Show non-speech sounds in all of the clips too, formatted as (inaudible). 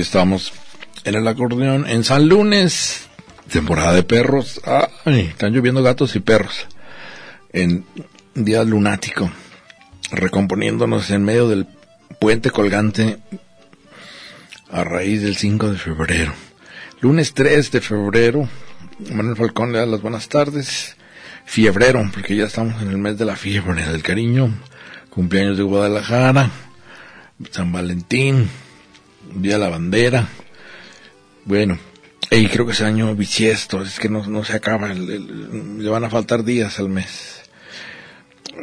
Estamos en el acordeón en San Lunes, temporada de perros. Ay, están lloviendo gatos y perros. En día lunático, recomponiéndonos en medio del puente colgante a raíz del 5 de febrero. Lunes 3 de febrero, Manuel Falcón le da las buenas tardes. Fiebrero, porque ya estamos en el mes de la fiebre, del cariño. Cumpleaños de Guadalajara, San Valentín, Día de la Bandera. Bueno, y creo que ese año bisiesto, es que no, no se acaba, el- le van a faltar días al mes.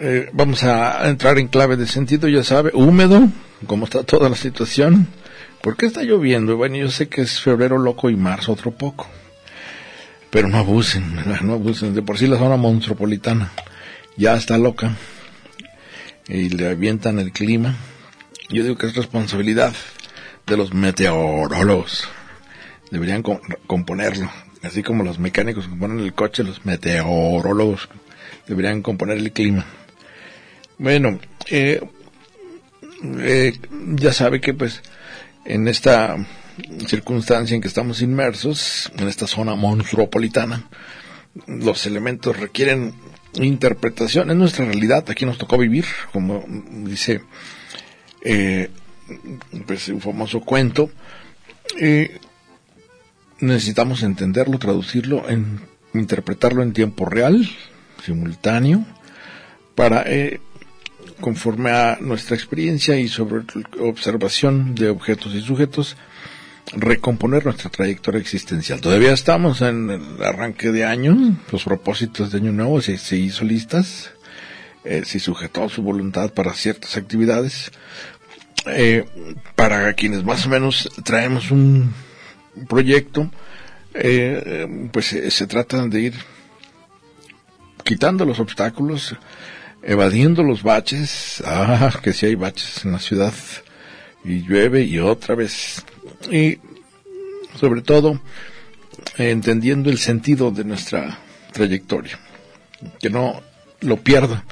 Eh, vamos a entrar en clave de sentido, ya sabe, húmedo, como está toda la situación. ¿Por qué está lloviendo? Bueno, yo sé que es febrero loco y marzo otro poco. Pero no abusen, no abusen. De por sí la zona monstruopolitana ya está loca y le avientan el clima. Yo digo que es responsabilidad de los meteorólogos. Deberían com- componerlo. Así como los mecánicos componen el coche, los meteorólogos deberían componer el clima. Bueno, eh, eh, ya sabe que pues en esta circunstancia en que estamos inmersos, en esta zona monstruopolitana, los elementos requieren interpretación. Es nuestra realidad, aquí nos tocó vivir, como dice eh, pues un famoso cuento. Eh, necesitamos entenderlo, traducirlo, interpretarlo en tiempo real, simultáneo, para, eh, conforme a nuestra experiencia y sobre observación de objetos y sujetos, recomponer nuestra trayectoria existencial. Todavía estamos en el arranque de año, los propósitos de año nuevo se, se hizo listas, eh, se sujetó su voluntad para ciertas actividades. Eh, para quienes más o menos traemos un proyecto, eh, pues eh, se trata de ir quitando los obstáculos, evadiendo los baches, ah, que si hay baches en la ciudad, y llueve y otra vez, y sobre todo entendiendo el sentido de nuestra trayectoria, que no lo pierda,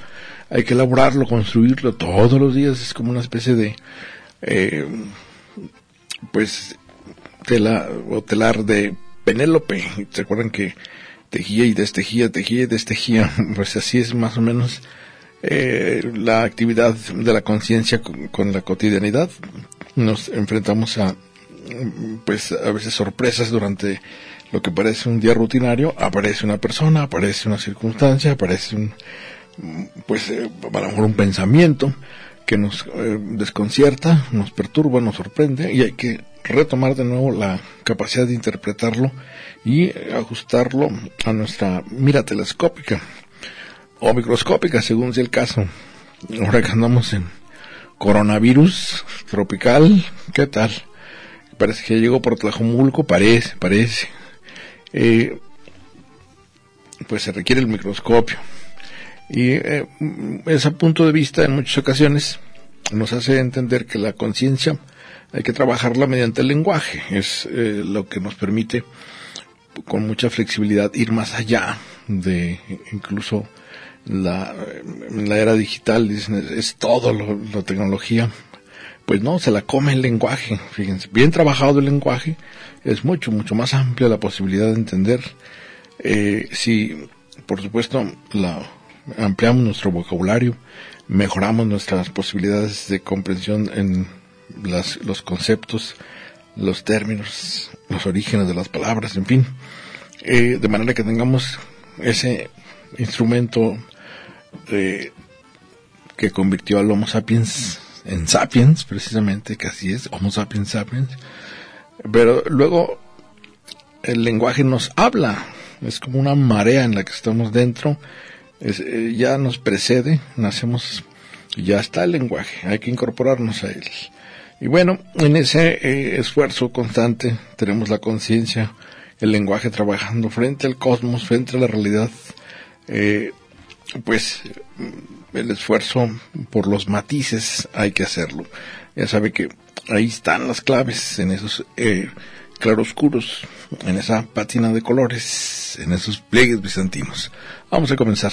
hay que elaborarlo, construirlo todos los días, es como una especie de, eh, pues, tela o telar de Penélope, ¿se acuerdan que tejía y destejía, tejía y destejía? (laughs) Pues así es más o menos eh, la actividad de la conciencia con, la cotidianidad. Nos enfrentamos a, pues, a veces sorpresas durante lo que parece un día rutinario. Aparece una persona, aparece una circunstancia, aparece un, pues, eh, a lo mejor un pensamiento que nos eh, desconcierta, nos perturba, nos sorprende y hay que retomar de nuevo la capacidad de interpretarlo y ajustarlo a nuestra mira telescópica o microscópica, según sea el caso. Ahora que andamos en coronavirus tropical, ¿qué tal? Parece que llegó por Tlajomulco, parece, parece. Eh, pues se requiere el microscopio. Y eh, ese punto de vista en muchas ocasiones nos hace entender que la conciencia hay que trabajarla mediante el lenguaje. Es eh, lo que nos permite con mucha flexibilidad ir más allá de incluso la, la era digital. Es todo lo, la tecnología. Pues no, se la come el lenguaje. Fíjense, bien trabajado el lenguaje es mucho, mucho más amplia la posibilidad de entender. Eh, si, por supuesto, la, ampliamos nuestro vocabulario, mejoramos nuestras posibilidades de comprensión en las, los conceptos, los términos, los orígenes de las palabras, en fin, eh, de manera que tengamos ese instrumento eh, que convirtió al Homo sapiens en sapiens, precisamente, que así es, Homo sapiens sapiens, Pero luego el lenguaje nos habla, es como una marea en la que estamos dentro, eh, ya nos precede, nacemos, ya está el lenguaje, hay que incorporarnos a él. Y bueno, en ese eh, esfuerzo constante tenemos la conciencia, el lenguaje trabajando frente al cosmos, frente a la realidad, eh, pues el esfuerzo por los matices hay que hacerlo. Ya sabe que ahí están las claves en esos claroscuros, en esa pátina de colores, en esos pliegues bizantinos. Vamos a comenzar.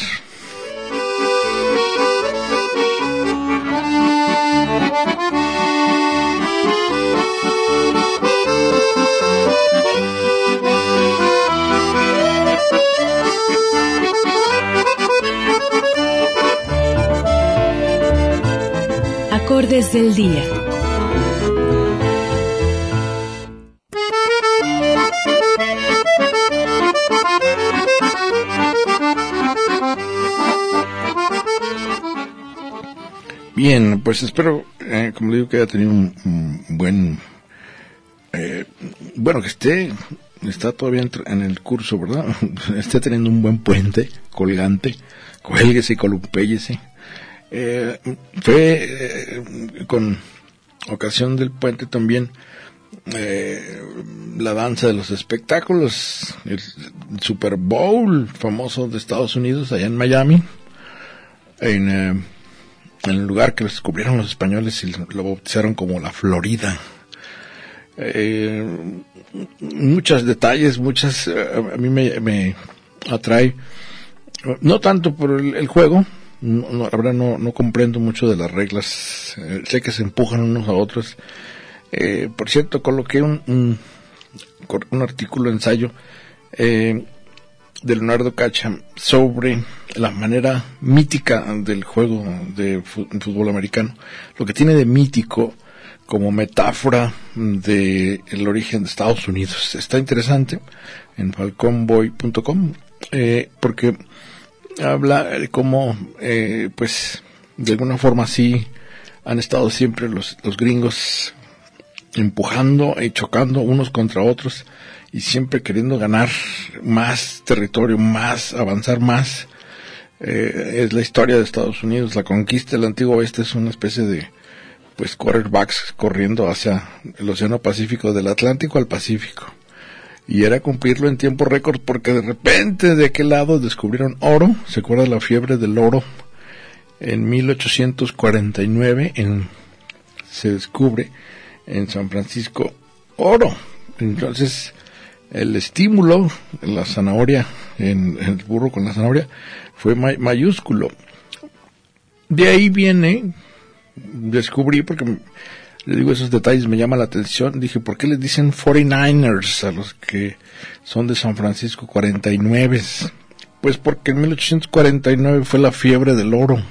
Acordes del día. Bien, pues espero, eh, como digo, que haya tenido un, buen, eh, bueno, que esté, está todavía en, el curso, ¿verdad? (laughs) esté teniendo un buen puente colgante, cuélguese columpéllese. Eh, fue eh, con ocasión del puente también eh, la danza de los espectáculos, el Super Bowl famoso de Estados Unidos, allá en Miami, en, en el lugar que descubrieron los españoles y lo bautizaron como la Florida. Eh, muchos detalles, muchas, eh, a mí me, me atrae, no tanto por el, el juego, no, no, la verdad no, no comprendo mucho de las reglas, eh, sé que se empujan unos a otros. Eh, por cierto, coloqué un, un, un artículo, ensayo, eh, de Leonardo Cacha sobre la manera mítica del juego de fútbol americano, lo que tiene de mítico como metáfora del el origen de Estados Unidos. Está interesante en falconboy.com eh, porque habla de cómo, eh, pues, de alguna forma sí han estado siempre los gringos empujando y chocando unos contra otros y siempre queriendo ganar más territorio, más, avanzar más. Eh, es la historia de Estados Unidos, la conquista del antiguo oeste es una especie de, pues, quarterbacks corriendo hacia el Océano Pacífico, del Atlántico al Pacífico. Y era cumplirlo en tiempo récord porque de repente de aquel lado descubrieron oro, se acuerda la fiebre del oro, en 1849 en, se descubre en San Francisco oro. Entonces, el estímulo, la zanahoria, en, el burro con la zanahoria, fue may, mayúsculo. De ahí viene, descubrí, porque le digo esos detalles, me llama la atención, dije, ¿por qué les dicen 49ers a los que son de San Francisco 49? Pues porque en 1849 fue la fiebre del oro,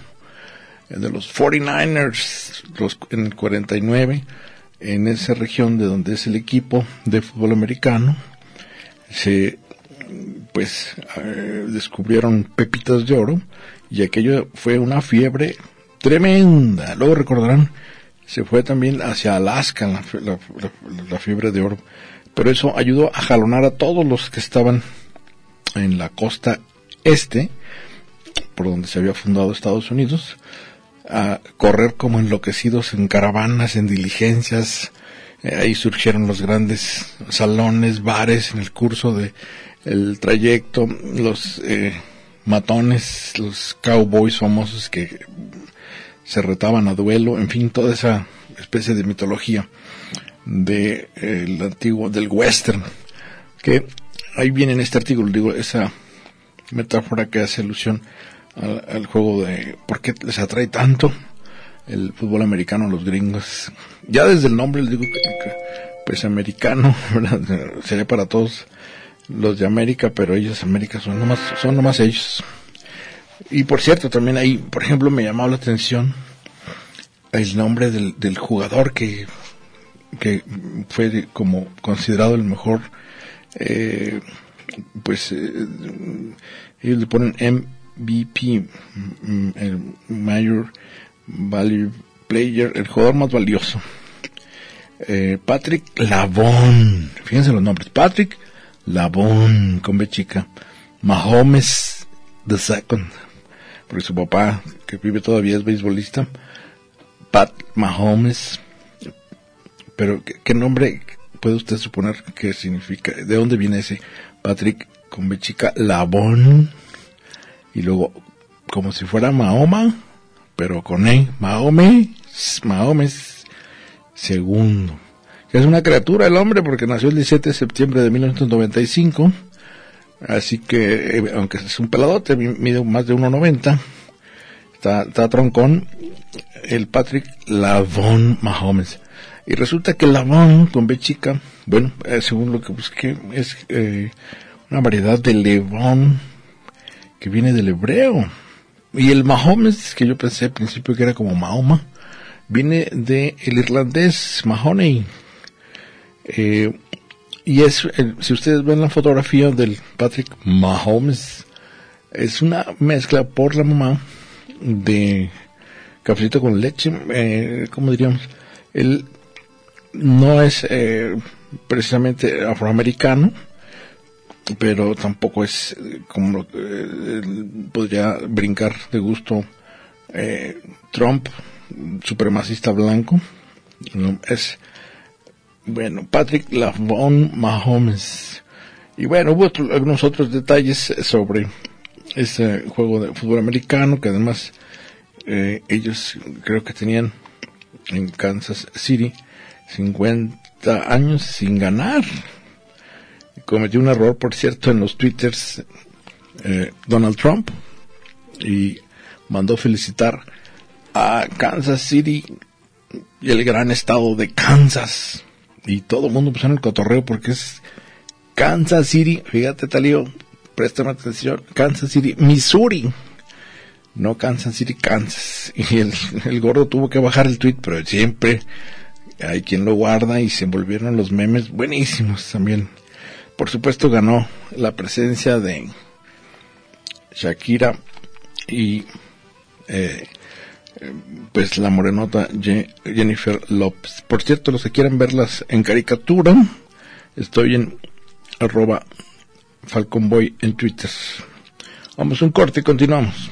de los 49ers, los, en el 49, en esa región de donde es el equipo de fútbol americano, se pues eh, descubrieron pepitas de oro y aquello fue una fiebre tremenda. Luego recordarán, se fue también hacia Alaska la, la, fiebre de oro. Pero eso ayudó a jalonar a todos los que estaban en la costa este, por donde se había fundado Estados Unidos, a correr como enloquecidos en caravanas, en diligencias, eh, ahí surgieron los grandes salones, bares en el curso de el trayecto, los eh, matones, los cowboys famosos que se retaban a duelo, en fin, toda esa especie de mitología de eh, el antiguo del western, que ahí viene en este artículo, digo, esa metáfora que hace alusión al, al juego de por qué les atrae tanto el fútbol americano los gringos. Ya desde el nombre les digo que, pues americano, (laughs) sería para todos los de América, pero ellos América son nomás, son nomás ellos. Y por cierto, también ahí, por ejemplo, me llamó la atención el nombre del, del jugador que, que fue como considerado el mejor, eh, pues eh, ellos le ponen MVP, el Mayor Value Player, el jugador más valioso. eh, Patrick Lavon, fíjense los nombres, Patrick Lavon, con B chica, Mahomes the Second, porque su papá, que vive todavía, es beisbolista, Pat Mahomes, pero ¿qué, nombre puede usted suponer que significa? ¿De dónde viene ese Patrick con B chica Lavon? Y luego, como si fuera Mahoma, pero con E, Mahome, Mahomes segundo. Es una criatura el hombre porque nació el 17 de septiembre de 1995. Así que, eh, aunque es un peladote, mide más de 1,90. Está, está troncón. El Patrick Lavon Mahomes. Y resulta que Lavon con B chica, bueno, eh, según lo que busqué, es eh, una variedad de Levón que viene del hebreo. Y el Mahomes, que yo pensé al principio que era como Mahoma, viene de el irlandés Mahoney. Eh, y es, si ustedes ven la fotografía del Patrick Mahomes, es una mezcla por la mamá de cafecito con leche, eh, ¿cómo diríamos? Él no es eh, precisamente afroamericano, pero tampoco es eh, como eh, podría brincar de gusto eh, Trump, supremacista blanco. es, bueno, Patrick Lavon Mahomes. Y bueno, hubo algunos otros detalles sobre ese juego de fútbol americano que además ellos creo que tenían en Kansas City 50 años sin ganar cometió un error, por cierto, en los twitters eh, Donald Trump y mandó felicitar a Kansas City y el gran estado de Kansas. Y todo el mundo puso en el cotorreo porque es Kansas City, fíjate Talío, préstame atención, Kansas City, Missouri. No Kansas City, Kansas. Y el, el gordo tuvo que bajar el tweet, pero siempre hay quien lo guarda y se envolvieron los memes buenísimos también por supuesto ganó la presencia de Shakira y eh, pues la morenota Jennifer Lopez. Por cierto, los que quieran verlas en caricatura, estoy en arroba Falconboy en Twitter. Vamos un corte y continuamos.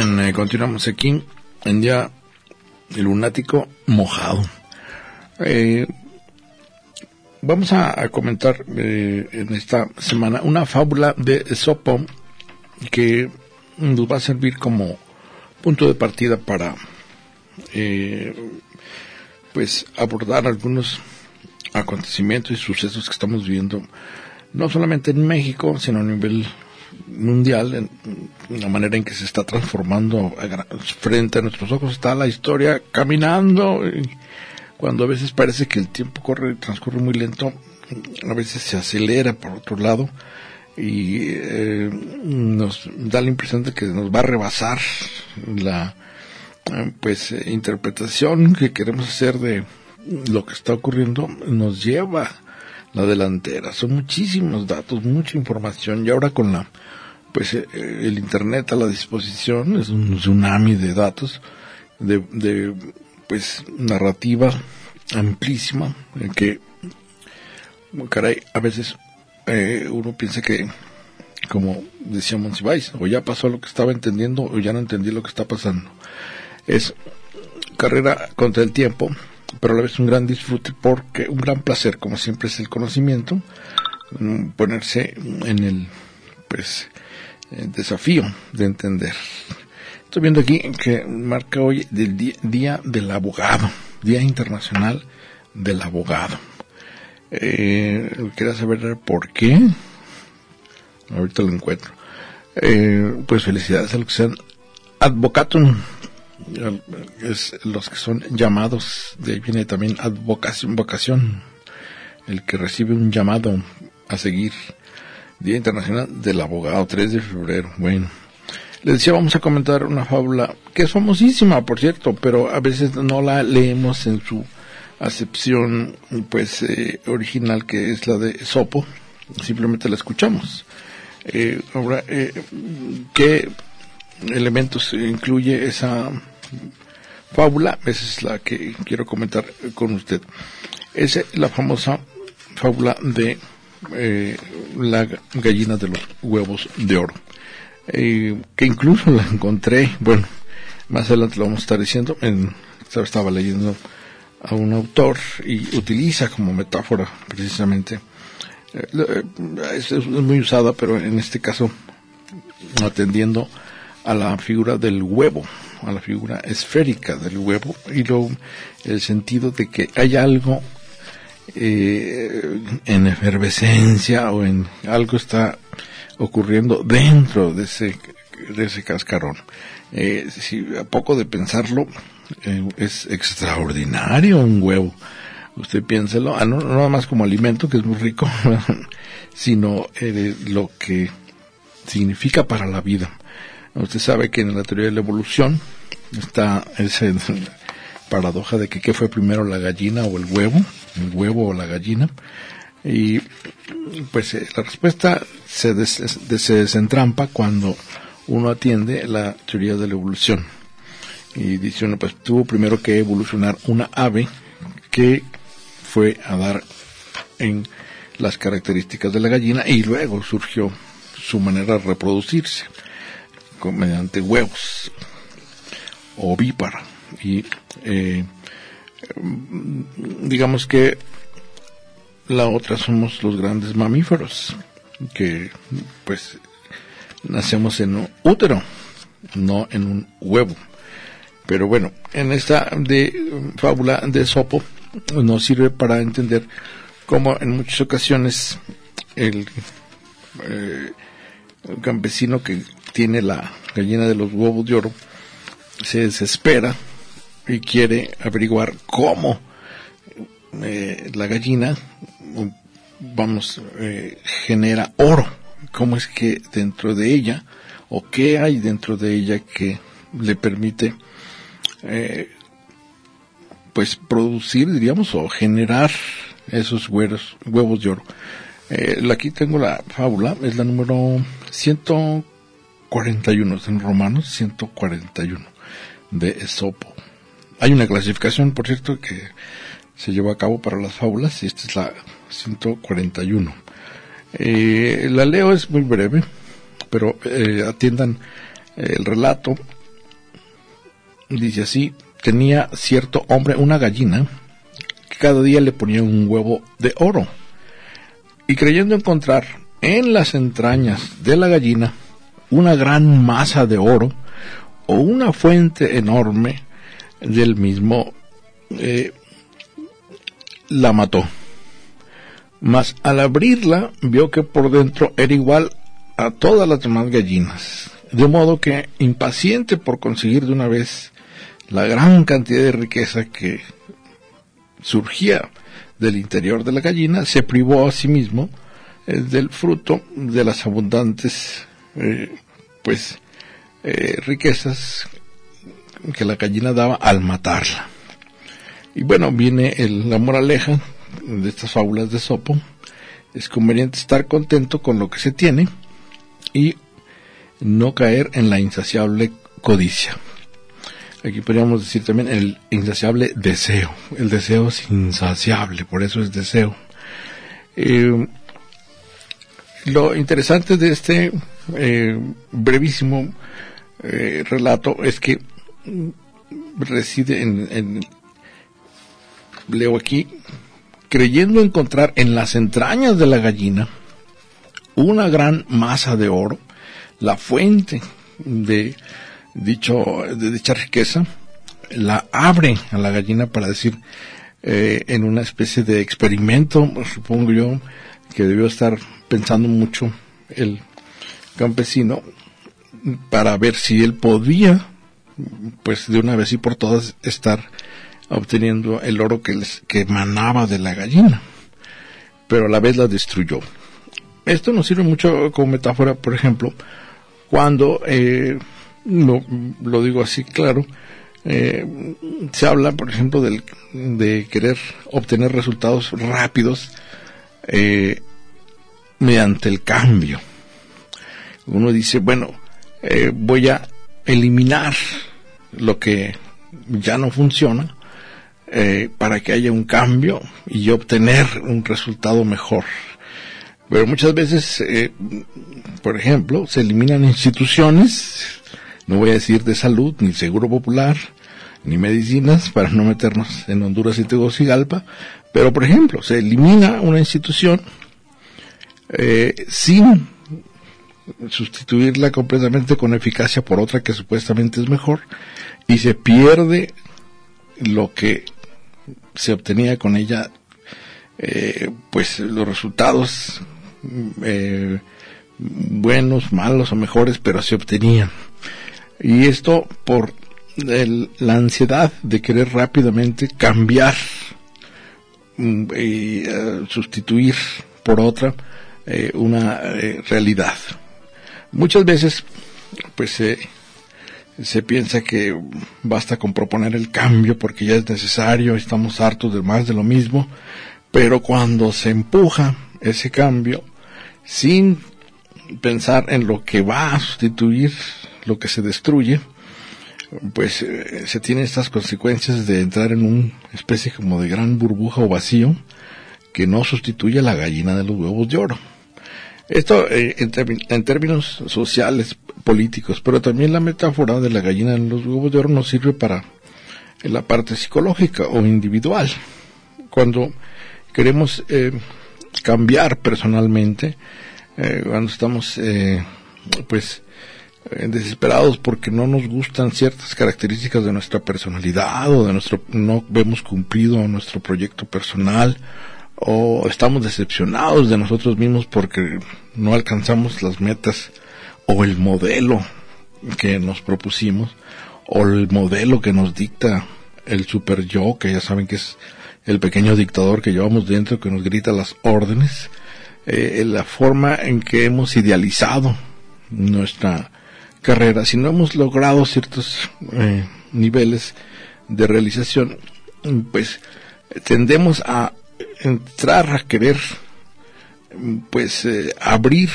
Eh, continuamos aquí en día el lunático mojado. Eh, vamos a, comentar eh, en esta semana una fábula de Sopo que nos va a servir como punto de partida para pues abordar algunos acontecimientos y sucesos que estamos viendo no solamente en México sino a nivel mundial, en la manera en que se está transformando frente a nuestros ojos, está la historia caminando. Y cuando a veces parece que el tiempo corre, transcurre muy lento, a veces se acelera por otro lado y eh, nos da la impresión de que nos va a rebasar la pues interpretación que queremos hacer de lo que está ocurriendo nos lleva la delantera. Son muchísimos datos, mucha información y ahora con la pues eh, el internet a la disposición es un tsunami de datos de, de pues narrativa amplísima en que caray a veces eh, uno piensa que como decía Monsiváis o ya pasó lo que estaba entendiendo o ya no entendí lo que está pasando. Es carrera contra el tiempo pero a la vez un gran disfrute porque un gran placer, como siempre es el conocimiento, mm, ponerse en el pues el desafío de entender. Estoy viendo aquí que marca hoy el día, del Abogado, Día Internacional del Abogado. Eh, saber por qué. Ahorita lo encuentro. Eh, pues felicidades a los que sean advocatum, es los que son llamados, de ahí viene también advocación, vocación, el que recibe un llamado a seguir. Día Internacional del Abogado, 3 de febrero. Bueno, les decía, vamos a comentar una fábula que es famosísima, por cierto, pero a veces no la leemos en su acepción, pues, eh, original, que es la de Sopo, simplemente la escuchamos. Eh, ahora, eh, ¿qué elementos incluye esa fábula? Esa es la que quiero comentar con usted. Es la famosa fábula de eh, la gallina de los huevos de oro, eh, que incluso la encontré, bueno, más adelante lo vamos a estar diciendo, en, estaba leyendo a un autor y utiliza como metáfora precisamente, eh, es, es muy usada, pero en este caso atendiendo a la figura del huevo, a la figura esférica del huevo y luego el sentido de que hay algo eh, en efervescencia o en algo está ocurriendo dentro de ese de ese cascarón. Eh, si a poco de pensarlo eh, es extraordinario un huevo. Usted piénselo, ah, no, nada más como alimento que es muy rico, (laughs) sino eh, lo que significa para la vida. Usted sabe que en la teoría de la evolución está esa paradoja de que qué fue primero la gallina o el huevo, el huevo o la gallina. Y pues eh, la respuesta se, des, se desentrampa cuando uno atiende la teoría de la evolución. Y dice uno, pues tuvo primero que evolucionar una ave que fue a dar en las características de la gallina y luego surgió su manera de reproducirse mediante huevos ovípara y eh, digamos que la otra somos los grandes mamíferos que pues nacemos en un útero no en un huevo. Pero bueno en esta de fábula de Sopo nos sirve para entender cómo en muchas ocasiones el, eh, el campesino que tiene la gallina de los huevos de oro se desespera y quiere averiguar cómo eh, la gallina, vamos, eh, genera oro, cómo es que dentro de ella, o qué hay dentro de ella que le permite, eh, pues, producir, diríamos, o generar esos huevos, huevos de oro. Aquí tengo la fábula, es la número 141, en Romanos 141 de Esopo. Hay una clasificación, por cierto, que se llevó a cabo para las fábulas y esta es la 141. Eh, la leo es muy breve, pero eh, atiendan el relato. Dice así, tenía cierto hombre una gallina que cada día le ponía un huevo de oro. Y creyendo encontrar en las entrañas de la gallina una gran masa de oro o una fuente enorme del mismo, eh, la mató. Mas al abrirla vio que por dentro era igual a todas las demás gallinas, de modo que impaciente por conseguir de una vez la gran cantidad de riqueza que surgía del interior de la gallina, se privó a sí mismo eh, del fruto de las abundantes eh, pues riquezas que la gallina daba al matarla. Y bueno, viene el, la moraleja de estas fábulas de Sopo. Es conveniente estar contento con lo que se tiene y no caer en la insaciable codicia. Aquí podríamos decir también el insaciable deseo. El deseo es insaciable, por eso es deseo. Eh, lo interesante de este eh, brevísimo eh, relato es que reside en, leo aquí, creyendo encontrar en las entrañas de la gallina una gran masa de oro, la fuente de dicho de dicha riqueza, la abre a la gallina para decir eh, en una especie de experimento, supongo yo, que debió estar pensando mucho el campesino para ver si él podía, pues de una vez y por todas, estar obteniendo el oro que, les, que emanaba de la gallina, pero a la vez la destruyó. Esto nos sirve mucho como metáfora, por ejemplo, cuando, eh, lo, digo así claro, eh, se habla, por ejemplo, del, de querer obtener resultados rápidos eh, mediante el cambio. Uno dice, bueno, voy a eliminar lo que ya no funciona eh, para que haya un cambio y obtener un resultado mejor. Pero muchas veces, eh, por ejemplo, se eliminan instituciones, no voy a decir de salud, ni seguro popular, ni medicinas, para no meternos en Honduras y Tegucigalpa, pero por ejemplo, se elimina una institución eh, sin sustituirla completamente con eficacia por otra que supuestamente es mejor y se pierde lo que se obtenía con ella eh, pues los resultados eh, buenos, malos o mejores, pero se obtenían. Y esto por el, la ansiedad de querer rápidamente cambiar mm, y uh, sustituir por otra eh, una eh, realidad. Muchas veces, pues se piensa que basta con proponer el cambio porque ya es necesario, estamos hartos de más de lo mismo, pero cuando se empuja ese cambio sin pensar en lo que va a sustituir lo que se destruye, pues eh, se tienen estas consecuencias de entrar en una especie como de gran burbuja o vacío que no sustituye a la gallina de los huevos de oro. Esto eh, en, en, términos sociales, políticos, pero también la metáfora de la gallina de los huevos de oro nos sirve para la parte psicológica o individual. Cuando queremos eh, cambiar personalmente, eh, cuando estamos eh, pues desesperados porque no nos gustan ciertas características de nuestra personalidad o de nuestro no vemos cumplido nuestro proyecto personal o estamos decepcionados de nosotros mismos porque no alcanzamos las metas o el modelo que nos propusimos o el modelo que nos dicta el super yo que ya saben que es el pequeño dictador que llevamos dentro que nos grita las órdenes eh, la forma en que hemos idealizado nuestra carrera. Si no hemos logrado ciertos eh, niveles de realización pues tendemos a entrar a querer pues eh, abrir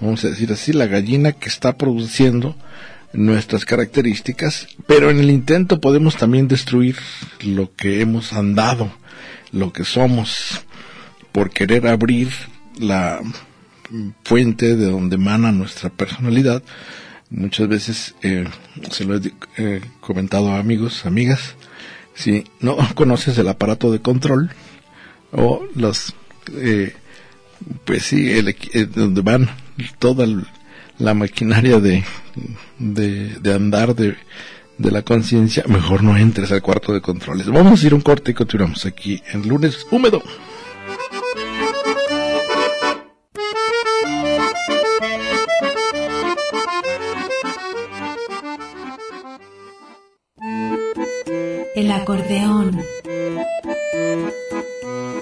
vamos a decir así la gallina que está produciendo nuestras características pero en el intento podemos también destruir lo que hemos andado lo que somos por querer abrir la fuente de donde emana nuestra personalidad. Muchas veces eh, se lo he eh, comentado a amigos amigas si no (laughs) conoces el aparato de control o los eh, pues sí el, el, donde van toda la maquinaria de, de, de andar de, de la conciencia mejor no entres al cuarto de controles. Vamos a ir un corte y continuamos aquí en lunes húmedo. El acordeón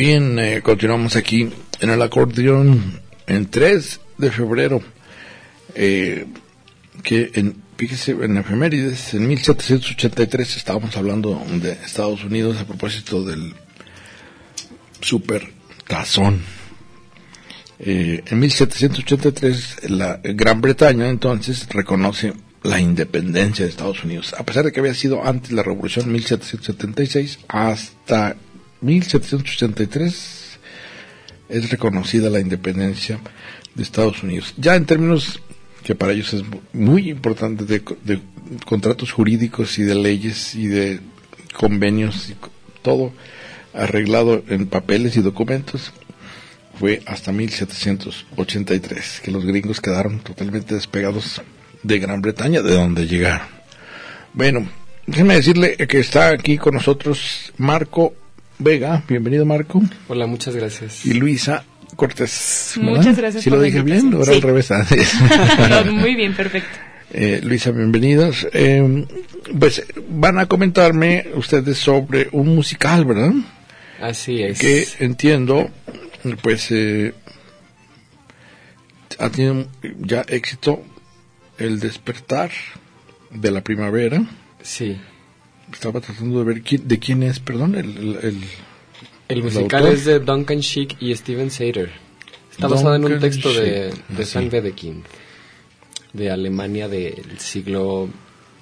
Bien, eh, continuamos aquí en el acordeón en 3 de febrero, eh, que en, fíjese, en efemérides, en 1783 estábamos hablando de Estados Unidos a propósito del super tazón. Eh, en 1783 la Gran Bretaña entonces reconoce la independencia de Estados Unidos, a pesar de que había sido antes la Revolución 1776 hasta 1783 es reconocida la independencia de Estados Unidos. Ya en términos que para ellos es muy importante de, contratos jurídicos y de leyes y de convenios y todo arreglado en papeles y documentos, fue hasta 1783 que los gringos quedaron totalmente despegados de Gran Bretaña, de donde llegaron. Bueno, déjeme decirle que está aquí con nosotros Marco Vega. Bienvenido, Marco. Hola, muchas gracias. Y Luisa Cortés. ¿verdad? Muchas gracias ¿Sí por lo dije bien? Ahora Sí. al revés. antes. (laughs) No, muy bien, perfecto. Eh, Luisa, bienvenidos. Eh, pues van a comentarme ustedes sobre un musical, ¿verdad? Así es. que entiendo, pues eh, ha tenido ya éxito el despertar de la primavera. Sí. Estaba tratando de ver quién, de quién es, perdón, el, el, el- El musical es de Duncan Sheik y Steven Sater. Está basado en un Duncan texto de, Sheik, de así. Frank Wedekind, de Alemania del siglo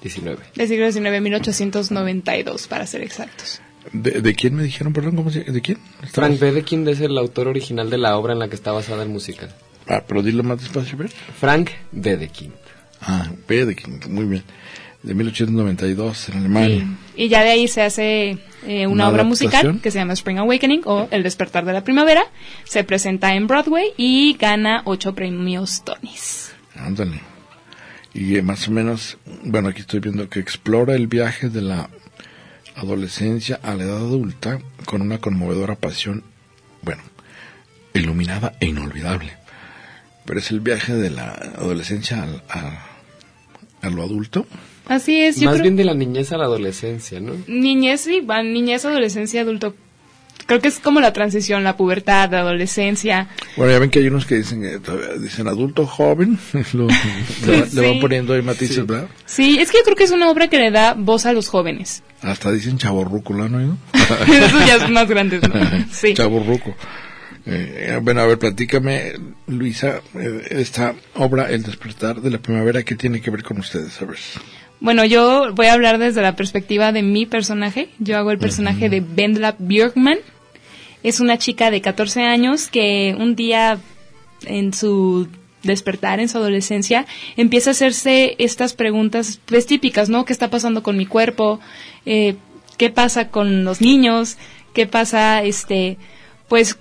XIX. Del siglo XIX, 1892, para ser exactos. de, de quién me dijeron, perdón, ¿cómo se ¿De quién? Frank Wedekind es el autor original de la obra en la que está basada el musical. Ah, pero dilo más despacio, ver. Frank Wedekind. Ah, quién, muy bien. De 1892 en Alemania. Y ya de ahí se hace eh, una, Una obra musical que se llama Spring Awakening o El despertar de la primavera. Se presenta en Broadway y gana ocho premios Tonys. Ándale. Y eh, más o menos, bueno, aquí estoy viendo que explora el viaje de la adolescencia a la edad adulta con una conmovedora pasión, bueno, iluminada e inolvidable. Pero es el viaje de la adolescencia al- a, a lo adulto. Así es, yo Más creo bien de la niñez a la adolescencia, ¿no? niñez y va, niñez, adolescencia, adulto. Creo que es como la transición, la pubertad, la adolescencia. Bueno, ya ven que hay unos que dicen, eh, dicen adulto joven, (laughs) lo- le, va- le van Sí. poniendo ahí matices, Sí. ¿verdad? Sí, es que yo creo que es una obra que le da voz a los jóvenes. Hasta dicen chaborruco, ¿lo han (laughs) oído? Esos ya son más grandes, ¿no? (laughs) Sí. Chaburruco. Eh, bueno, a ver, platícame, Luisa, eh, esta obra, El despertar de la primavera, ¿qué tiene que ver con ustedes? A ver. Bueno, yo voy a hablar desde la perspectiva de mi personaje. Yo hago el personaje de Vendla Björkman. Es una chica de 14 años que un día en su despertar, en su adolescencia, empieza a hacerse estas preguntas pues, típicas, ¿no? ¿Qué está pasando con mi cuerpo? Eh, ¿Qué pasa con los niños? ¿Qué pasa, este, pues,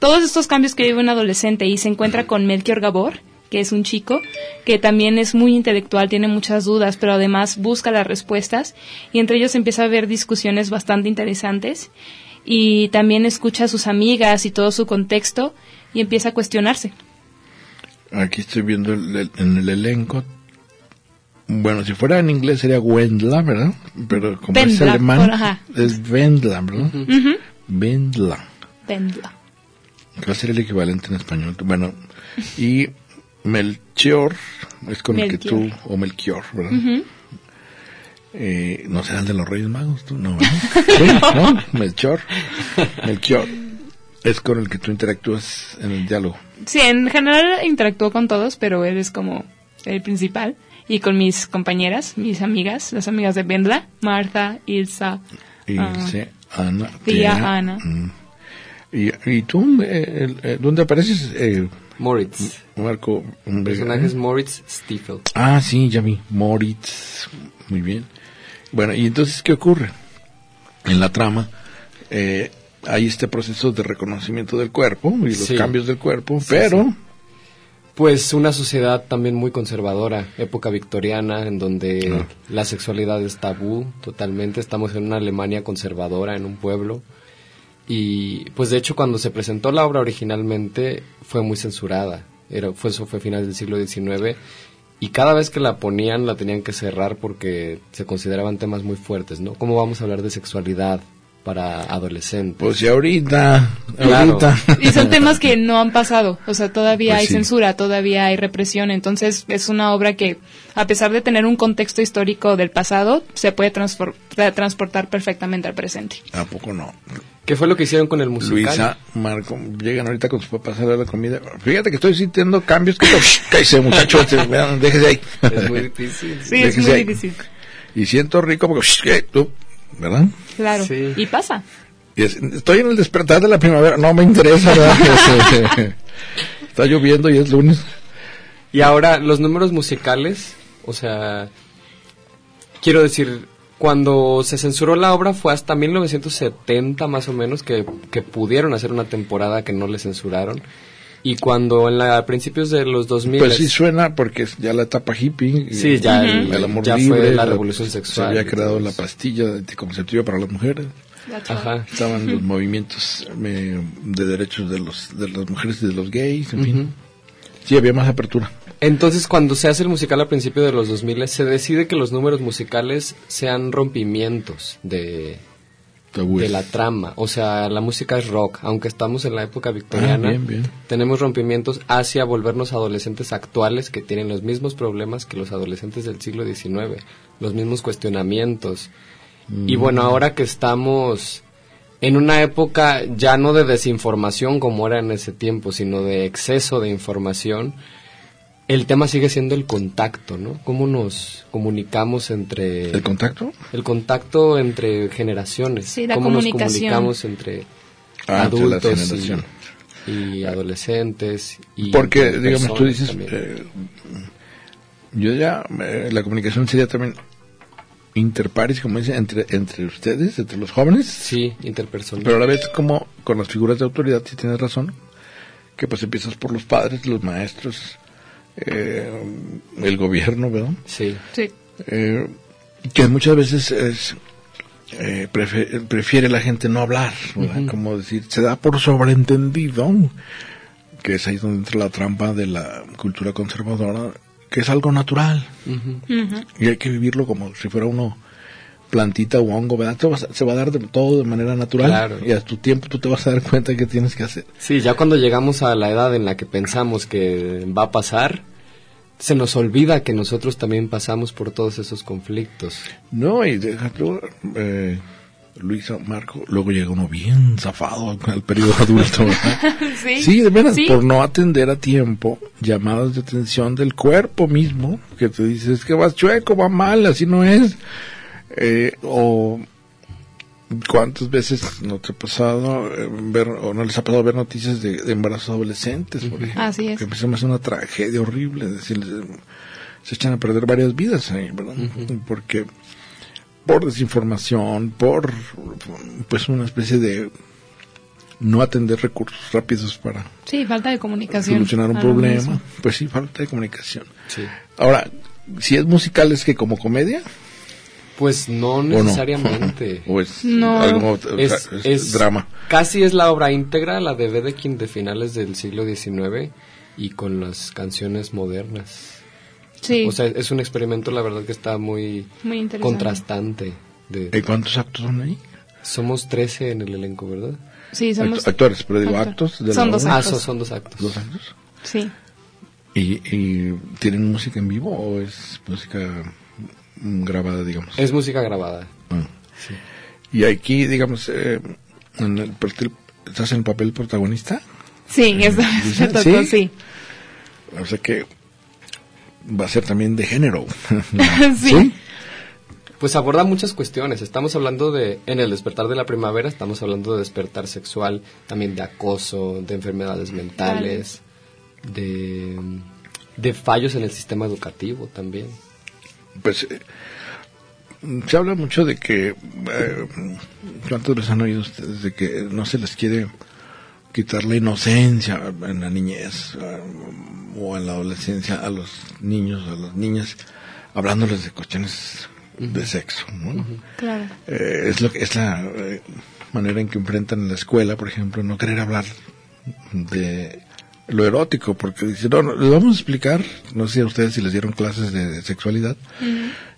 todos estos cambios que vive un adolescente y se encuentra con Melchior Gabor, que es un chico que también es muy intelectual, tiene muchas dudas, pero además busca las respuestas y entre ellos empieza a haber discusiones bastante interesantes y también escucha a sus amigas y todo su contexto y empieza a cuestionarse. Aquí estoy viendo el- el- en el elenco. Bueno, si fuera en inglés sería Wendla, ¿verdad? Pero como es Wendla, alemán, por- es Wendla, ¿verdad? Ujú. Wendla. Vendla. ¿Cuál sería el equivalente en español? Bueno, y Melchior, es con el que tú, o Melchior, ¿verdad? Eh, no será el de los Reyes Magos, tú, no, ¿verdad? (laughs) Sí, ¿no? Melchior. Melchior. Es con el que tú interactúas en el diálogo. Sí, en general interactúo con todos, pero él es como el principal. Y con mis compañeras, mis amigas, las amigas de Vendla, Martha, Ilsa. Ah, sí, Ana. Tía Tina, Ana. mm. Y, y tú, eh, el- eh, ¿dónde apareces, eh, Moritz. Marco? El personaje es Moritz Stiefel. Ah, sí, ya vi. Moritz. Muy bien. Bueno, y entonces, ¿qué ocurre? En la trama eh, hay este proceso de reconocimiento del cuerpo y los Sí. cambios del cuerpo, Sí, pero sí. Pues una sociedad también muy conservadora, época victoriana, en donde Ah. la sexualidad es tabú totalmente. Estamos en una Alemania conservadora, en un pueblo. Y pues de hecho cuando se presentó la obra originalmente fue muy censurada. Era, fue, eso fue finales del siglo XIX. Y cada vez que la ponían la tenían que cerrar porque se consideraban temas muy fuertes, ¿no? ¿Cómo vamos a hablar de sexualidad para adolescentes. Pues y ahorita, Claro. ahorita. Y son temas que no han pasado, o sea, todavía Pues hay sí. censura, todavía hay represión, entonces es una obra que, a pesar de tener un contexto histórico del pasado, se puede transportar perfectamente al presente. ¿A poco no? ¿Qué fue lo que hicieron con el musical? Luisa, Marco, llegan ahorita con sus papás a dar la comida. Fíjate que estoy sintiendo cambios. que (laughs) Cállese, muchacho, este, déjese ahí. Es muy difícil. Sí, es Déjese muy ahí. difícil. Y siento rico porque, ¿qué? tú, ¿verdad? Claro. Sí. Y pasa. Y es- estoy en el despertar de la primavera, no me interesa, ¿verdad? (laughs) Está lloviendo y es lunes. Y ahora, los números musicales, o sea, quiero decir, cuando se censuró la obra fue hasta 1970 más o menos que, que pudieron hacer una temporada que no le censuraron. Y cuando en la, a principios de los 2000... Pues sí suena porque es ya la etapa hippie. y Sí, ya el- el amor ya libre, fue la revolución sexual Se y había creado la pastilla anticonceptiva para las mujeres. Ajá. Estaban los movimientos eh, de derechos de los de las mujeres y de los gays, en fin. Sí, había más apertura. Entonces, cuando se hace el musical a principios de los 2000, se decide que los números musicales sean rompimientos de, Tabúes. de la trama. O sea, la música es rock, aunque estamos en la época victoriana. Ah, bien, bien. Tenemos rompimientos hacia volvernos adolescentes actuales que tienen los mismos problemas que los adolescentes del siglo XIX, los mismos cuestionamientos. Y Mm. bueno, ahora que estamos en una época ya no de desinformación como era en ese tiempo, sino de exceso de información, el tema sigue siendo el contacto, ¿no? ¿Cómo nos comunicamos entre... ¿El contacto? el contacto entre generaciones. Sí, la cómo nos comunicamos entre Ah, entre adultos generaciones. y, y adolescentes. Y Porque, entre digamos, tú dices, eh, yo ya, eh, la comunicación sería también interpares, como dice, entre, entre ustedes, entre los jóvenes, sí, interpersonal. pero a la vez como con las figuras de autoridad, si tienes razón, que pues empiezas por los padres, los maestros, eh, el gobierno, ¿verdad? sí, Sí. Eh, que muchas veces es, eh, prefiere la gente no hablar, ¿verdad? como decir, se da por sobreentendido, que es ahí donde entra la trampa de la cultura conservadora, que es algo natural y hay que vivirlo como si fuera uno plantita o hongo, ¿verdad? Se va a dar de todo de manera natural Claro. y a tu tiempo tú te vas a dar cuenta de qué tienes que hacer. Sí, ya cuando llegamos a la edad en la que pensamos que va a pasar, se nos olvida que nosotros también pasamos por todos esos conflictos. No, y deja tú, eh, Luisa, Marco, luego llega uno bien zafado al, periodo (laughs) adulto, ¿verdad? (laughs) Sí. Sí, de veras, Sí. por no atender a tiempo llamadas de atención del cuerpo mismo, que te dices que vas chueco, va mal, así no es. Eh, o cuántas veces no te ha pasado eh, ver, o no les ha pasado ver noticias de, de embarazos adolescentes, por ejemplo. Así es. Que empieza a ser una tragedia horrible, es decir, se echan a perder varias vidas ahí, ¿verdad? Porque por desinformación, por pues una especie de no atender recursos rápidos para Sí, falta de comunicación. solucionar un problema. mismo. Pues sí, falta de comunicación. Sí. Ahora, si es musical, ¿es que como comedia? Pues no ¿O no? necesariamente. (laughs) ¿O es No. algo, es, es es- drama? Casi es la obra íntegra, la de Wedekind de finales del siglo XIX y con las canciones modernas. Sí, O sea, es un experimento, la verdad, que está muy muy contrastante. De, ¿Y cuántos actos son ahí? somos 13 en el elenco, ¿verdad? Sí, somos... Actores, pero digo actor- actos de la Son dos obra. Ah, actos. so- son dos actos. ¿Dos actos? Sí. ¿Y, y tienen música en vivo o es música grabada, digamos? Es música grabada. Ah. Y aquí, digamos, eh, en el ¿estás en el papel protagonista? Sí, vez ¿Sí? tocó, ¿Sí? sí. O sea que va a ser también de género. (laughs) Sí. Pues aborda muchas cuestiones. Estamos hablando de, en el despertar de la primavera, estamos hablando de despertar sexual, también de acoso, de enfermedades mentales, de, de fallos en el sistema educativo también. Pues eh, se habla mucho de que, eh, ¿cuántas veces han oído ustedes de que no se les quiere quitar la inocencia en la niñez eh, o en la adolescencia a los niños, a las niñas, hablándoles de cuestiones de sexo, ¿no? Claro. Eh, es lo que es la eh, manera en que enfrentan en la escuela, por ejemplo, no querer hablar de lo erótico, porque dicen, no, no, les vamos a explicar, no sé a ustedes si les dieron clases de sexualidad,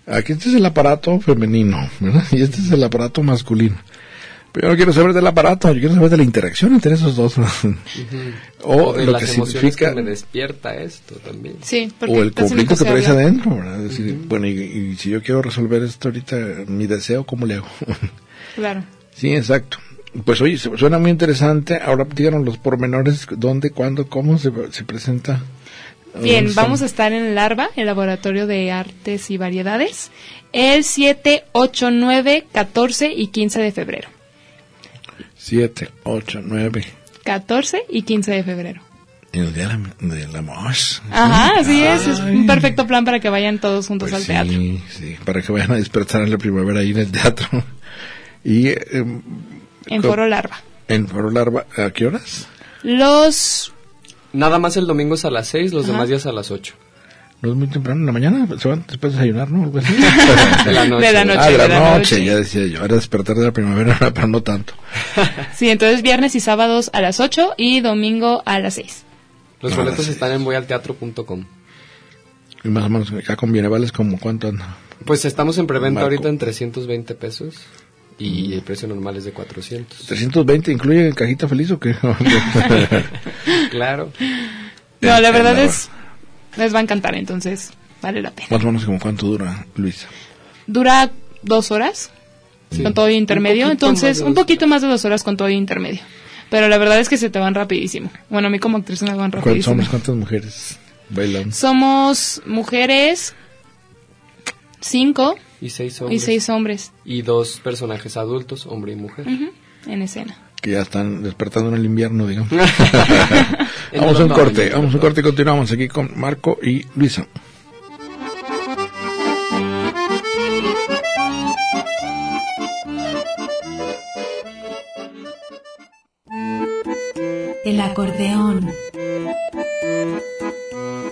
aquí este es el aparato femenino, ¿verdad? (laughs) Y este es el aparato masculino. Pero yo no quiero saber del aparato, yo quiero saber de la interacción entre esos dos. (laughs) o, de lo las que emociones significa, que me despierta esto también. Sí, porque o el conflicto que traes habla. adentro, ¿verdad? Es decir, bueno, y, y si yo quiero resolver esto ahorita, mi deseo, ¿cómo le hago? (laughs) Claro. sí, exacto. Pues oye, su- suena muy interesante. Ahora díganos los pormenores, dónde, cuándo, cómo se, se presenta. Bien, Mm, vamos a estar en el ARBA, el Laboratorio de Artes y Variedades, el 7, 8, 9, 14 y 15 de febrero. 7, 8, 9. 14 y 15 de febrero. El día de la, mosh. Ajá, así es. Es un perfecto plan para que vayan todos juntos Pues al teatro. Sí, sí, para que vayan a despertar en la primavera ahí en el teatro. Y eh, En Foro Larva. en Foro Larva, ¿a qué horas? Los... Nada más el domingo es a las 6, los Ajá. demás días a las 8. No es muy temprano en la mañana, se van después de desayunar, ¿no? Algo así. (laughs) De la (laughs) noche. De la noche. ah, de la, de la noche, noche. ya decía yo. Era despertar de la primavera, (laughs) pero no tanto. Sí, entonces viernes y sábados a las 8 y domingo a las 6. Los Ah, boletos están en voyalteatro.com. Y más o menos, acá conviene, ¿vales como cuánto anda? Pues estamos en preventa ahorita en 320 pesos y el precio normal es de 400. 320, ¿incluye cajita feliz o qué? (laughs) Claro. No, la verdad Entiendo. es... Les va a encantar, entonces vale la pena. más o menos como cuánto dura, Luisa. Dura dos horas Sí. con todo intermedio, entonces un poquito más de dos horas con todo intermedio. Pero la verdad es que se te van rapidísimo. Bueno, a mí como actriz me van ¿Cuántos rapidísimo. cuántas mujeres bailan? Somos mujeres, cinco Y seis y hombres. seis hombres Y dos personajes adultos, hombre y mujer. en escena. Que ya están despertando en el invierno, digamos. (laughs) Vamos a un corte, vamos a un corte y continuamos aquí con Marco y Luisa. El acordeón.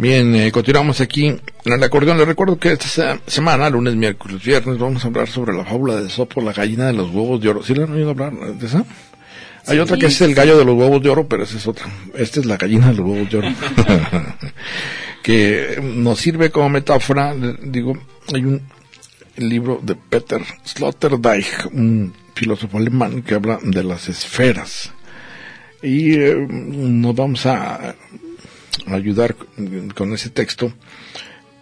Bien, eh, continuamos aquí en el acordeón. Les recuerdo que esta se- semana, lunes, miércoles, viernes, vamos a hablar sobre la fábula de Sopo, la gallina de los huevos de oro. ¿Sí le han oído hablar de esa? Hay otra que es el gallo de los huevos de oro, pero esa es otra. Esta es la gallina de los huevos de oro. (laughs) que nos sirve como metáfora. Digo, hay un libro de Peter Sloterdijk, un filósofo alemán que habla de las esferas. Y eh, nos vamos a ayudar con ese texto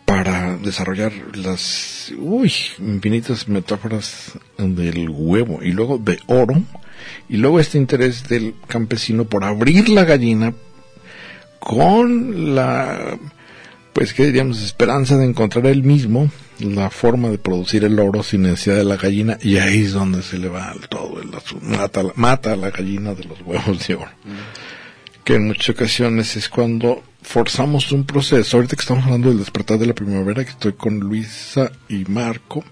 para desarrollar las uy, infinitas metáforas del huevo y luego de oro y luego este interés del campesino por abrir la gallina con la pues qué diríamos esperanza de encontrar él mismo la forma de producir el oro sin necesidad de la gallina y ahí es donde se le va todo el asunto. Mata, mata a la gallina de los huevos de oro que en muchas ocasiones es cuando forzamos un proceso. Ahorita que estamos hablando del despertar de la primavera, que estoy con Luisa y Marco,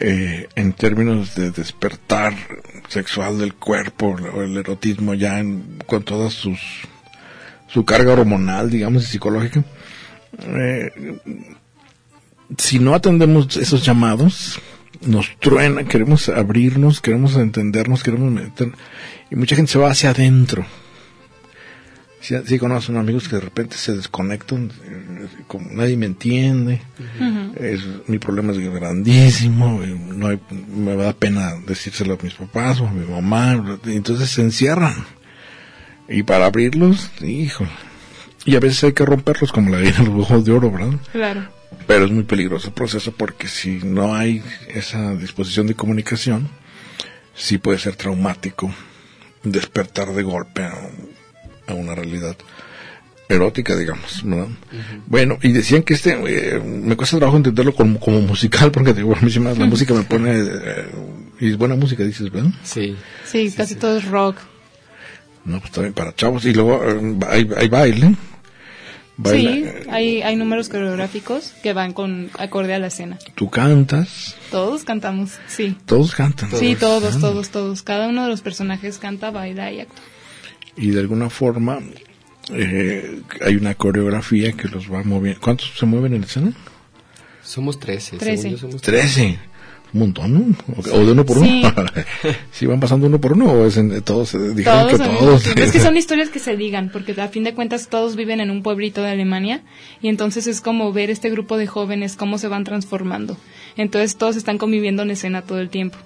eh, en términos de despertar sexual del cuerpo, o el erotismo ya en, con toda sus, su carga hormonal, digamos, y psicológica. Eh, si no atendemos esos llamados, nos truena, queremos abrirnos, queremos entendernos, queremos meter, y mucha gente se va hacia adentro. Sí, sí conozco amigos que de repente se desconectan, eh, como nadie me entiende, es- mi problema es grandísimo, eh, no hay- me da pena decírselo a mis papás o a mi mamá, entonces se encierran. Y para abrirlos, hijo, y a veces hay que romperlos como la vida de los ojos de oro, ¿verdad? Claro. Pero es muy peligroso el proceso porque si no hay esa disposición de comunicación, sí puede ser traumático despertar de golpe a, una realidad erótica, digamos. Bueno, y decían que este, eh, me cuesta trabajo entenderlo como, como musical porque digo, a mí sí la música me pone, eh, y es buena música, dices, ¿verdad? Sí. Sí, casi todo es rock. No, pues también para chavos. Y luego eh, hay, hay baile. Baila- Sí, hay, hay números coreográficos que van con acorde a la escena. Tú cantas, Todos cantamos, sí. todos cantan. Sí, todos, todos, todos. Cada uno de los personajes canta, baila y actúa. Y de alguna forma eh, hay una coreografía que los va moviendo. ¿Cuántos se mueven en la escena? Somos 13. Trece. según yo somos Trece. Un montón, ¿no? O, o de uno por uno. (laughs) ¿Sí van pasando uno por uno o es en, todos? eh, Dijeron Todos que todos. Es que son (laughs) historias que se ligan, porque a fin de cuentas todos viven en un pueblito de Alemania y entonces es como ver este grupo de jóvenes cómo se van transformando. Entonces todos están conviviendo en escena todo el tiempo.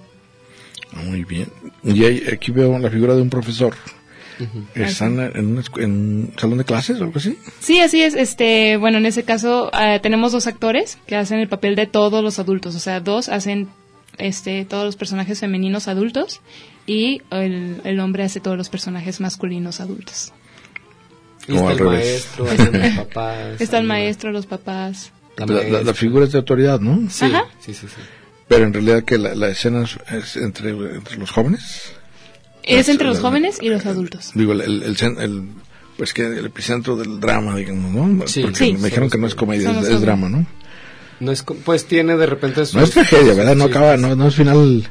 Muy bien. Y ahí- aquí veo la figura de un profesor. ¿Están en, una en un salón de clases o algo así? Sí, así es. Este, bueno, en ese caso eh, tenemos dos actores que hacen el papel de todos los adultos, o sea, dos hacen este todos los personajes femeninos adultos y el, el hombre hace todos los personajes masculinos adultos. Y está el maestro, están los (laughs) papás. Está el maestro, los papás. La, La, la- figura es de autoridad, ¿no? Sí, Ajá. sí, sí, sí. Pero en realidad que la, la escena es, es entre, entre los jóvenes. Es entre los jóvenes y los adultos. Digo, el, el, el pues que el epicentro del drama, digamos, ¿no? Sí. Porque Sí. me dijeron que no es comedia, es, es drama, ¿no? No es, pues tiene de repente sus- No es tragedia, ¿verdad? No sí. acaba, no, no es final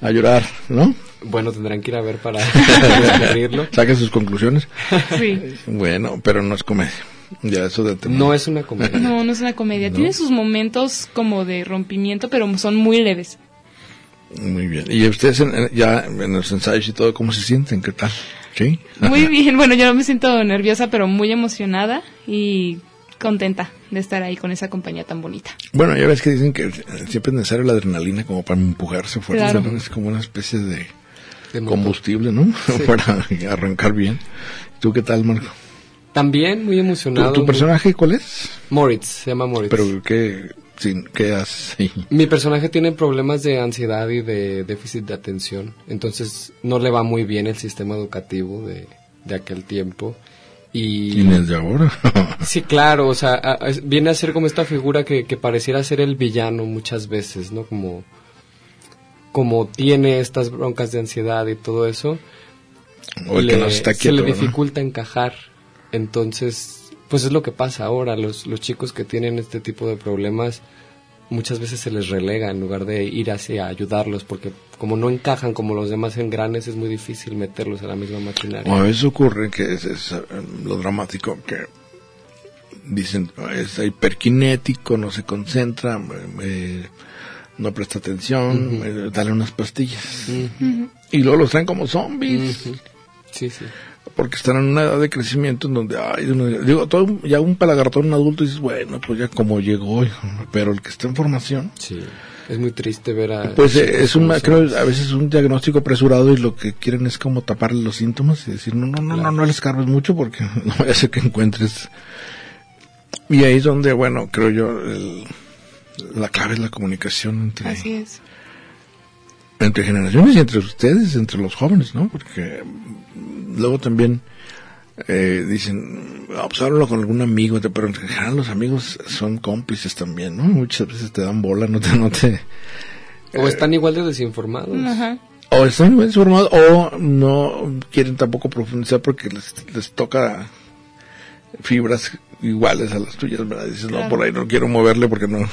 a llorar, ¿no? Bueno, tendrán que ir a ver para (laughs) descubrirlo. Saquen sus conclusiones. Sí. Bueno, pero no es comedia. Ya eso de No es una comedia. No, no es una comedia. Tiene sus momentos como de rompimiento, pero son muy leves. Muy bien. ¿Y ustedes en- en- ya en los ensayos y todo, cómo se sienten? ¿Qué tal? ¿Sí? Muy bien. Bueno, yo me siento nerviosa, pero muy emocionada y contenta de estar ahí con esa compañía tan bonita. Bueno, ya ves que dicen que siempre es necesario la adrenalina como para empujarse fuerte. Claro. ¿no? Es como una especie de combustible, ¿no? (laughs) para arrancar bien. ¿Tú qué tal, Marco? También muy ¿Tu, emocionado. tu muy- personaje cuál es? Moritz, se llama Moritz. Pero ¿qué, sin, qué hace? Mi personaje tiene problemas de ansiedad y de déficit de atención, entonces no le va muy bien el sistema educativo de, de aquel tiempo. Y, ¿Y el de ahora? (laughs) Sí, claro, o sea, a- a- viene a ser como esta figura que, que pareciera ser el villano muchas veces, ¿no? Como, como tiene estas broncas de ansiedad y todo eso, o el que le- no está se quieto, le ¿verdad? dificulta encajar. Entonces, pues es lo que pasa ahora. Los, los chicos que tienen este tipo de problemas muchas veces se les relega en lugar de ir hacia ayudarlos, porque como no encajan como los demás engranes, es muy difícil meterlos a la misma maquinaria. O a veces ocurre que es, es, lo dramático que dicen es hiperkinético, no se concentra, eh, no presta atención, eh, dale unas pastillas. Y luego los traen como zombies. Sí, sí. Porque están en una edad de crecimiento en donde, ay, uno- digo, todo, ya un palagartón, un adulto, dices, bueno, pues ya como llegó, hijo", pero el que está en formación, Sí. Es muy triste ver a... pues eh, es un, creo, a veces un diagnóstico apresurado y lo que quieren es como taparle los síntomas y decir, no, no, no, no, no les cargues mucho porque (laughs) no vaya a ser que encuentres. Y ahí es donde, bueno, creo yo, el- la clave es la comunicación entre, Así es. Entre generaciones y entre ustedes, entre los jóvenes, ¿no? Porque luego también eh, dicen, ah, pues háblalo con algún amigo, pero en general los amigos son cómplices también, ¿no? Muchas veces te dan bola, no te, no te, O están igual de desinformados. Ajá. o están muy informados o no quieren tampoco profundizar porque les, les toca fibras iguales a las tuyas, ¿verdad? Dices, no, por ahí no quiero moverle porque no,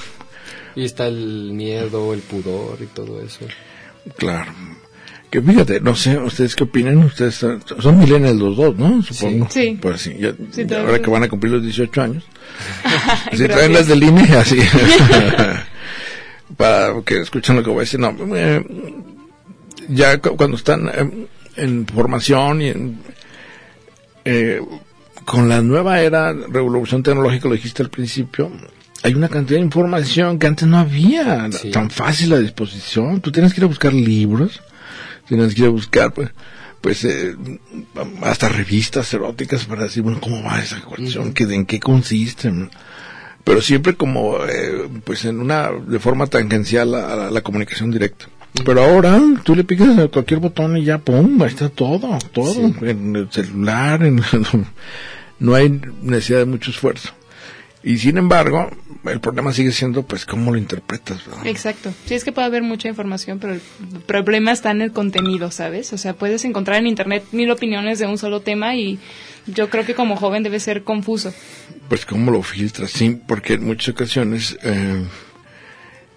Y está el miedo, el pudor y todo eso. Claro. Que fíjate, no sé, ¿ustedes qué opinan? Ustedes son, son millennials los dos, ¿no? Supongo. Sí. Pues sí, ya, Sí, ya todos. ahora que van a cumplir los 18 años. (laughs) si traen las del INE, así. (laughs) (laughs) Para que escuchen lo que voy a decir. No, eh, ya cu- cuando están eh, en formación y en, eh, con la nueva era, revolución tecnológica, lo dijiste al principio, hay una cantidad de información que antes no había Sí. tan fácil a disposición. Tú tienes que ir a buscar libros, tienes que ir a buscar, pues, pues eh, hasta revistas eróticas para decir, bueno, ¿cómo va esa colección? ¿Qué, ¿En qué consiste? Pero siempre como, eh, pues en una, de forma tangencial a la, a la comunicación directa. Pero ahora tú le picas a cualquier botón y ya, pum, ahí está todo, todo, Sí. en el celular, en, (laughs) no hay necesidad de mucho esfuerzo. Y sin embargo, el problema sigue siendo, pues, cómo lo interpretas. ¿verdad? Exacto. Sí, es que puede haber mucha información, pero el problema está en el contenido, ¿sabes? O sea, puedes encontrar en Internet mil opiniones de un solo tema y yo creo que como joven debe ser confuso. Pues, cómo lo filtras, sí, porque en muchas ocasiones eh,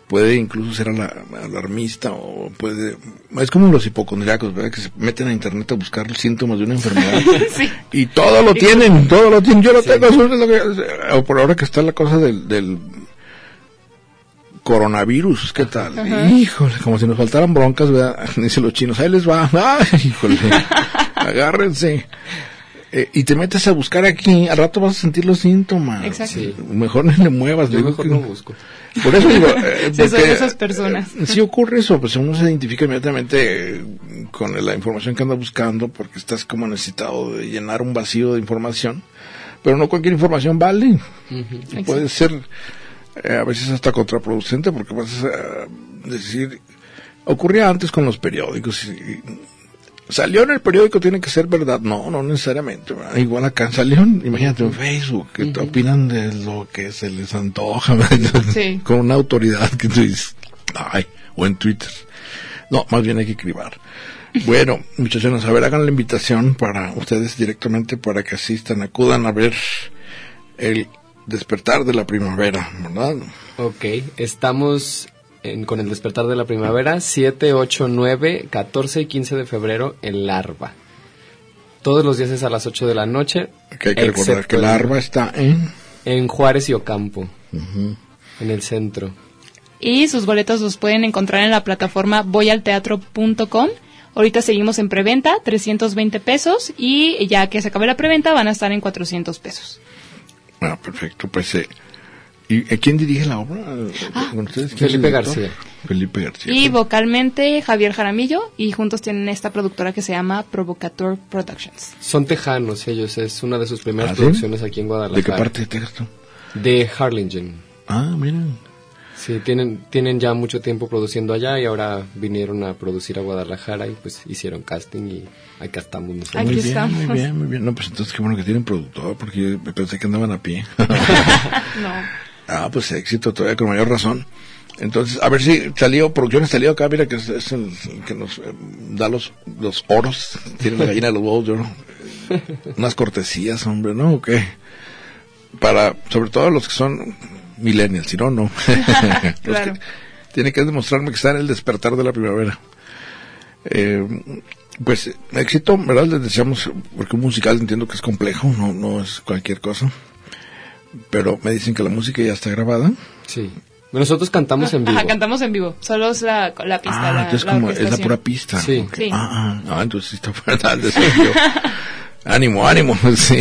puede incluso ser ala- alarmista o puede... Es como los hipocondriacos, ¿verdad? Que se meten a Internet a buscar síntomas de una enfermedad. (laughs) sí. Y todo lo tienen, todo lo tienen. Yo lo tengo, eso es lo que- o por ahora que está la cosa del, del coronavirus, ¿qué tal? Híjole, como si nos faltaran broncas, ¿verdad? (laughs) Dicen los chinos, ahí les va. (laughs) Ay, híjole, agárrense. Eh, y te metes a buscar aquí, al rato vas a sentir los síntomas. Exacto. Sí. Mejor no le muevas. Yo digo mejor que- no busco. Por eso digo, (laughs) eh, son esas personas. eh, sí ocurre eso, pues uno se identifica inmediatamente eh, con la información que anda buscando porque estás como necesitado de llenar un vacío de información, pero no cualquier información vale. Puede ser eh, a veces hasta contraproducente porque vas a decir, ocurría antes con los periódicos y, y salió en el periódico tiene que ser verdad. No, no necesariamente. ¿verdad? Igual acá salió, en- imagínate en Facebook, que te opinan de lo que se les antoja. Sí. (laughs) con una autoridad que tú dices, ay, o en Twitter. No, más bien hay que cribar. Bueno, (laughs) muchachos, a ver, hagan la invitación para ustedes directamente para que asistan, acudan a ver el despertar de la primavera, ¿verdad? Ok, estamos en- con el despertar de la primavera, 7, 8, 9, 14 y 15 de febrero en Larva. Todos los días es a las 8 de la noche. Que hay que recordar que en- la arba está en... En Juárez y Ocampo, en el centro. Y sus boletos los pueden encontrar en la plataforma voyalteatro.com. Ahorita seguimos en preventa, 320 pesos, y ya que se acabe la preventa van a estar en 400 pesos. Ah, perfecto, pues... Eh, ¿Y quién dirige la obra? ¿Con ustedes? ¿Quién es el Felipe? García. Felipe García. Y vocalmente Javier Jaramillo, y juntos tienen esta productora que se llama Provocator Productions. Son tejanos ellos, es una de sus primeras ¿Ah, sí? producciones aquí en Guadalajara. ¿De qué parte de Texas tú? De Harlingen. Ah, miren. Sí, tienen, tienen ya mucho tiempo produciendo allá y ahora vinieron a producir a Guadalajara y pues hicieron casting y acá estamos nosotros. Aquí muy bien, estamos. muy bien, muy bien. No, pues entonces qué bueno que tienen productor, porque yo pensé que andaban a pie. (laughs) (laughs) No. Ah, pues éxito todavía con mayor razón. Entonces, a ver si salió, producciones salió acá, mira que es, es el, que nos eh, da los, los oros, (laughs) tiene la gallina de los huevos de oro. (laughs) Unas cortesías, hombre, ¿no? ¿O qué? Para, sobre todo los que son millennials, si no, no. (laughs) Claro. que- tiene que demostrarme que está en el despertar de la primavera. Eh, pues éxito, ¿verdad? Les deseamos, porque un musical entiendo que es complejo, no, no es cualquier cosa. Pero me dicen que la música ya está grabada. Sí. Nosotros cantamos en vivo. Ajá, cantamos en vivo. Solo es la, la pista. ah, la, entonces la como es la pura pista. Sí. Ok. Sí. Ah, ah, entonces está (laughs) desafío. ánimo, ánimo, (laughs) sí.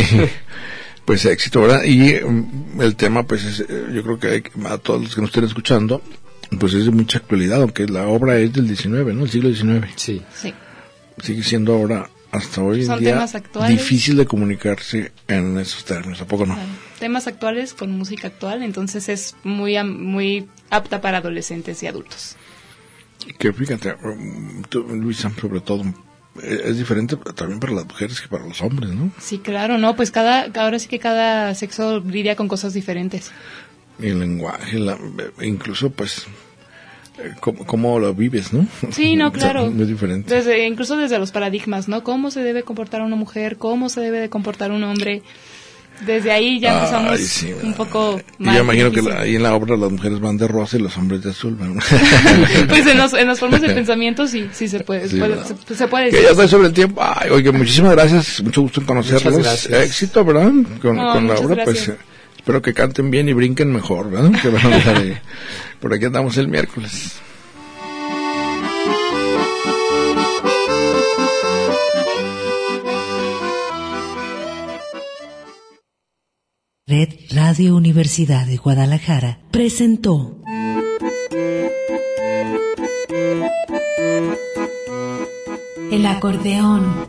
Pues éxito, ¿verdad? Y mm, el tema, pues es, eh, yo creo que hay que- a todos los que nos estén escuchando, pues es de mucha actualidad, aunque la obra es del 19, ¿no? El siglo XIX. Sí. Sí. Sigue siendo ahora, hasta hoy en Son día, temas actuales. difícil de comunicarse en esos términos, ¿a poco no? Claro. Temas actuales con música actual, entonces es muy, muy apta para adolescentes y adultos. Que fíjate, um, tú, Luisa, sobre todo, eh, es diferente también para las mujeres que para los hombres, ¿no? Sí, claro, no, pues cada, ahora sí que cada sexo lidia con cosas diferentes. Y el lenguaje, la- incluso pues, cómo, cómo lo vives, ¿no? Sí, no, (laughs) O sea, claro. Muy diferente. Desde, incluso desde los paradigmas, ¿no? Cómo se debe comportar una mujer, cómo se debe de comportar un hombre. Desde ahí ya empezamos Ay, sí, un poco más yo imagino que la- ahí en la obra las mujeres van de rosa y los hombres de azul. ¿verdad? (laughs) pues en, los, en las formas de pensamiento sí, sí se puede, Sí, puede- se, se puede que decir. ya estoy sobre el tiempo. Ay, oye, muchísimas gracias. Mucho gusto en conocerlos. Éxito, ¿verdad? Con, No, con la obra, pues gracias. eh, espero que canten bien y brinquen mejor, ¿verdad? Que van a ahí. Por aquí andamos el miércoles. Red Radio Universidad de Guadalajara presentó El acordeón